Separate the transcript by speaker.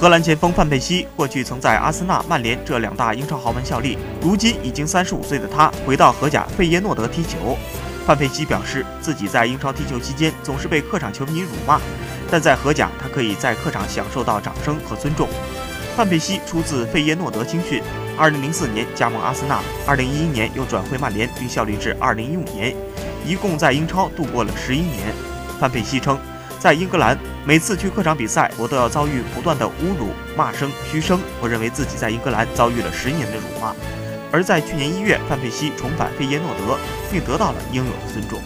Speaker 1: 荷兰前锋范佩西过去曾在阿森纳、曼联这两大英超豪门效力，如今已经三十五岁的他回到荷甲费耶诺德踢球。范佩西表示，自己在英超踢球期间总是被客场球迷辱骂，但在荷甲，他可以在客场享受到掌声和尊重。范佩西出自费耶诺德青训，2004年加盟阿森纳，2011年又转会曼联，并效力至2015年，一共在英超度过了十一年。范佩西称，在英格兰，每次去客场比赛，我都要遭遇不断的侮辱、骂声、嘘声。我认为自己在英格兰遭遇了十年的辱骂。而在去年一月，范佩西重返费耶诺德，并得到了应有的尊重。